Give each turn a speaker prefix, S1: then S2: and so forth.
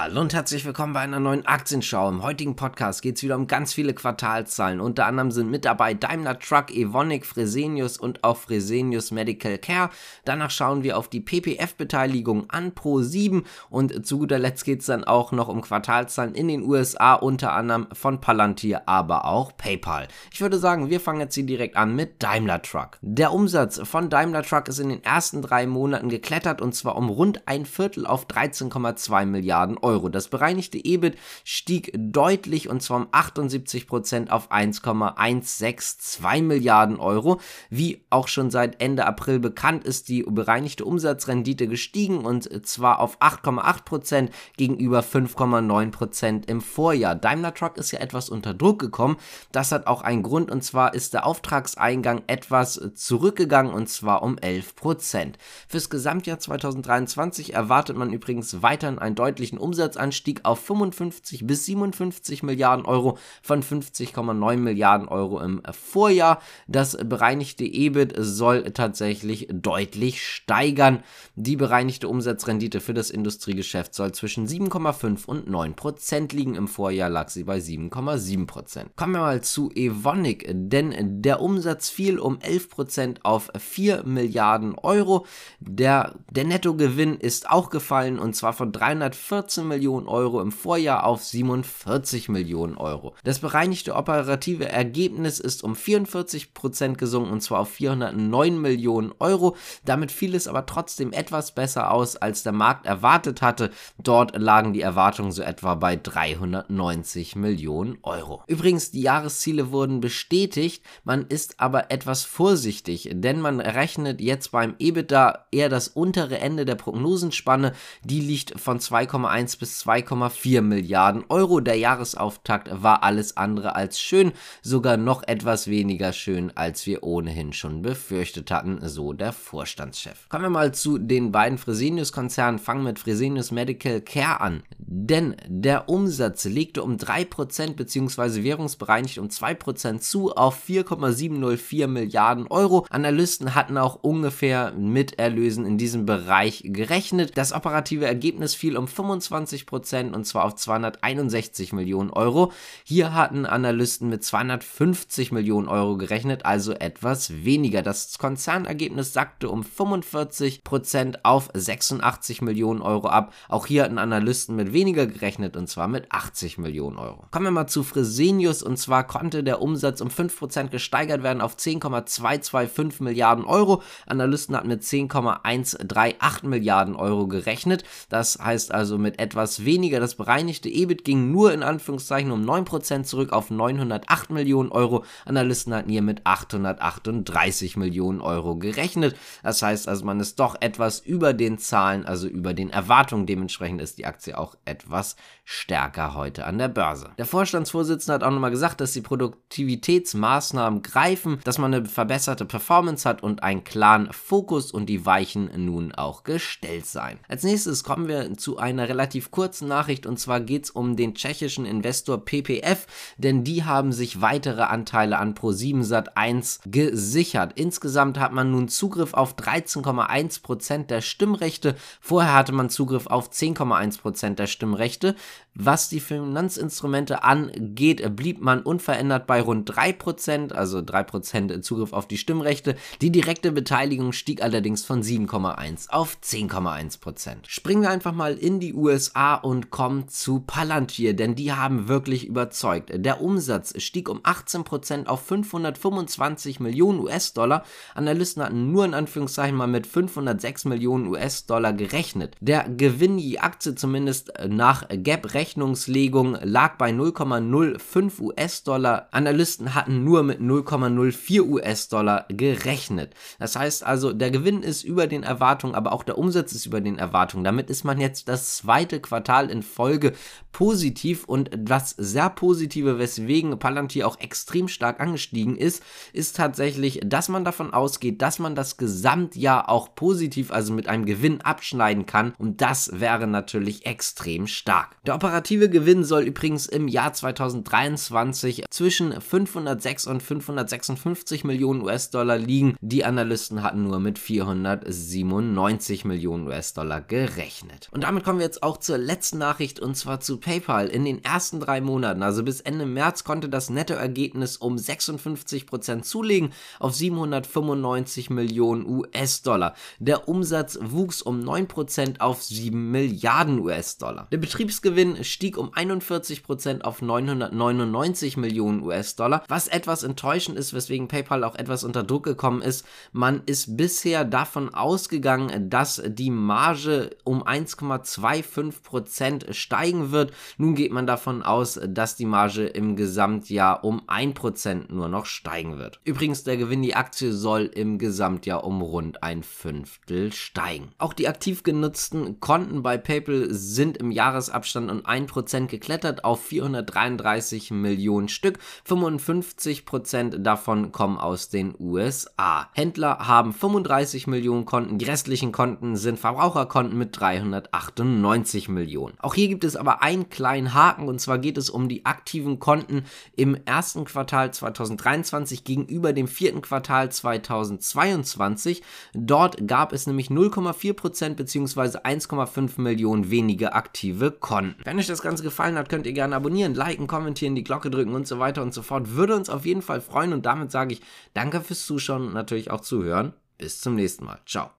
S1: Hallo und herzlich willkommen bei einer neuen Aktienschau. Im heutigen Podcast geht es wieder um ganz viele Quartalszahlen. Unter anderem sind mit dabei Daimler Truck, Evonik, Fresenius und auch Fresenius Medical Care. Danach schauen wir auf die PPF-Beteiligung an Pro7 und zu guter Letzt geht es dann auch noch um Quartalszahlen in den USA, unter anderem von Palantir, aber auch PayPal. Ich würde sagen, wir fangen jetzt hier direkt an mit Daimler Truck. Der Umsatz von Daimler Truck ist in den ersten drei Monaten geklettert und zwar um rund ein Viertel auf 13,2 Milliarden Euro. Das bereinigte EBIT stieg deutlich und zwar um 78 Prozent auf 1,162 Milliarden Euro. Wie auch schon seit Ende April bekannt ist die bereinigte Umsatzrendite gestiegen und zwar auf 8,8 Prozent gegenüber 5,9 Prozent im Vorjahr. Daimler Truck ist ja etwas unter Druck gekommen. Das hat auch einen Grund und zwar ist der Auftragseingang etwas zurückgegangen und zwar um 11 Prozent. Fürs Gesamtjahr 2023 erwartet man übrigens weiterhin einen deutlichen Umsatzanstieg auf 55 bis 57 Milliarden Euro von 50,9 Milliarden Euro im Vorjahr. Das bereinigte EBIT soll tatsächlich deutlich steigern. Die bereinigte Umsatzrendite für das Industriegeschäft soll zwischen 7,5 und 9 Prozent liegen. Im Vorjahr lag sie bei 7,7 Prozent. Kommen wir mal zu Evonik, denn der Umsatz fiel um 11 Prozent auf 4 Milliarden Euro. Der, der Nettogewinn ist auch gefallen und zwar von 314 14 Millionen Euro im Vorjahr auf 47 Millionen Euro. Das bereinigte operative Ergebnis ist um 44 Prozent gesunken und zwar auf 409 Millionen Euro. Damit fiel es aber trotzdem etwas besser aus, als der Markt erwartet hatte. Dort lagen die Erwartungen so etwa bei 390 Millionen Euro. Übrigens, die Jahresziele wurden bestätigt, man ist aber etwas vorsichtig, denn man rechnet jetzt beim EBITDA eher das untere Ende der Prognosenspanne. Die liegt von 2,1 1 bis 2,4 Milliarden Euro. Der Jahresauftakt war alles andere als schön, sogar noch etwas weniger schön, als wir ohnehin schon befürchtet hatten, so der Vorstandschef. Kommen wir mal zu den beiden Fresenius-Konzernen, fangen mit Fresenius Medical Care an. Denn der Umsatz legte um 3% bzw. währungsbereinigt um 2% zu auf 4,704 Milliarden Euro. Analysten hatten auch ungefähr mit Erlösen in diesem Bereich gerechnet. Das operative Ergebnis fiel um 25 25 Prozent und zwar auf 261 Millionen Euro. Hier hatten Analysten mit 250 Millionen Euro gerechnet, also etwas weniger. Das Konzernergebnis sackte um 45 Prozent auf 86 Millionen Euro ab. Auch hier hatten Analysten mit weniger gerechnet und zwar mit 80 Millionen Euro. Kommen wir mal zu Fresenius und zwar konnte der Umsatz um 5 Prozent gesteigert werden auf 10,225 Milliarden Euro. Analysten hatten mit 10,138 Milliarden Euro gerechnet. Das heißt also mit etwas weniger. Das bereinigte EBIT ging nur in Anführungszeichen um 9% zurück auf 908 Millionen Euro. Analysten hatten hier mit 838 Millionen Euro gerechnet. Das heißt also, man ist doch etwas über den Zahlen, also über den Erwartungen. Dementsprechend ist die Aktie auch etwas stärker heute an der Börse. Der Vorstandsvorsitzende hat auch nochmal gesagt, dass die Produktivitätsmaßnahmen greifen, dass man eine verbesserte Performance hat und einen klaren Fokus und die Weichen nun auch gestellt seien. Als nächstes kommen wir zu einer relativ kurzen Nachricht und zwar geht es um den tschechischen Investor PPF, denn die haben sich weitere Anteile an Pro7 Sat1 gesichert. Insgesamt hat man nun Zugriff auf 13,1% der Stimmrechte. Vorher hatte man Zugriff auf 10,1% der Stimmrechte. Was die Finanzinstrumente angeht, blieb man unverändert bei rund 3%, also 3% Zugriff auf die Stimmrechte. Die direkte Beteiligung stieg allerdings von 7,1 auf 10,1%. Springen wir einfach mal in die USA und kommt zu Palantir, denn die haben wirklich überzeugt. Der Umsatz stieg um 18% auf 525 Millionen US-Dollar. Analysten hatten nur in Anführungszeichen mal mit 506 Millionen US-Dollar gerechnet. Der Gewinn je Aktie zumindest nach Gap-Rechnungslegung lag bei 0,05 US-Dollar. Analysten hatten nur mit 0,04 US-Dollar gerechnet. Das heißt also, der Gewinn ist über den Erwartungen, aber auch der Umsatz ist über den Erwartungen. Damit ist man jetzt das zweite Quartal in Folge positiv und das sehr positive, weswegen Palantir auch extrem stark angestiegen ist, ist tatsächlich, dass man davon ausgeht, dass man das Gesamtjahr auch positiv, also mit einem Gewinn abschneiden kann und das wäre natürlich extrem stark. Der operative Gewinn soll übrigens im Jahr 2023 zwischen 506 und 556 Millionen US-Dollar liegen. Die Analysten hatten nur mit 497 Millionen US-Dollar gerechnet. Und damit kommen wir jetzt auch zur letzten Nachricht und zwar zu PayPal. In den ersten drei Monaten, also bis Ende März, konnte das Nettoergebnis um 56% zulegen auf 795 Millionen US-Dollar. Der Umsatz wuchs um 9% auf 7 Milliarden US-Dollar. Der Betriebsgewinn stieg um 41% auf 999 Millionen US-Dollar, was etwas enttäuschend ist, weswegen PayPal auch etwas unter Druck gekommen ist. Man ist bisher davon ausgegangen, dass die Marge um 1,25% steigen wird. Nun geht man davon aus, dass die Marge im Gesamtjahr um 1% nur noch steigen wird. Übrigens, der Gewinn, die Aktie soll im Gesamtjahr um rund ein Fünftel steigen. Auch die aktiv genutzten Konten bei PayPal sind im Jahresabstand um 1% geklettert auf 433 Millionen Stück. 55% davon kommen aus den USA. Händler haben 35 Millionen Konten, die restlichen Konten sind Verbraucherkonten mit 398 Millionen. Auch hier gibt es aber einen kleinen Haken und zwar geht es um die aktiven Konten im ersten Quartal 2023 gegenüber dem vierten Quartal 2022. Dort gab es nämlich 0,4% bzw. 1,5 Millionen weniger aktive Konten. Wenn euch das Ganze gefallen hat, könnt ihr gerne abonnieren, liken, kommentieren, die Glocke drücken und so weiter und so fort. Würde uns auf jeden Fall freuen und damit sage ich danke fürs Zuschauen und natürlich auch zuhören. Bis zum nächsten Mal. Ciao.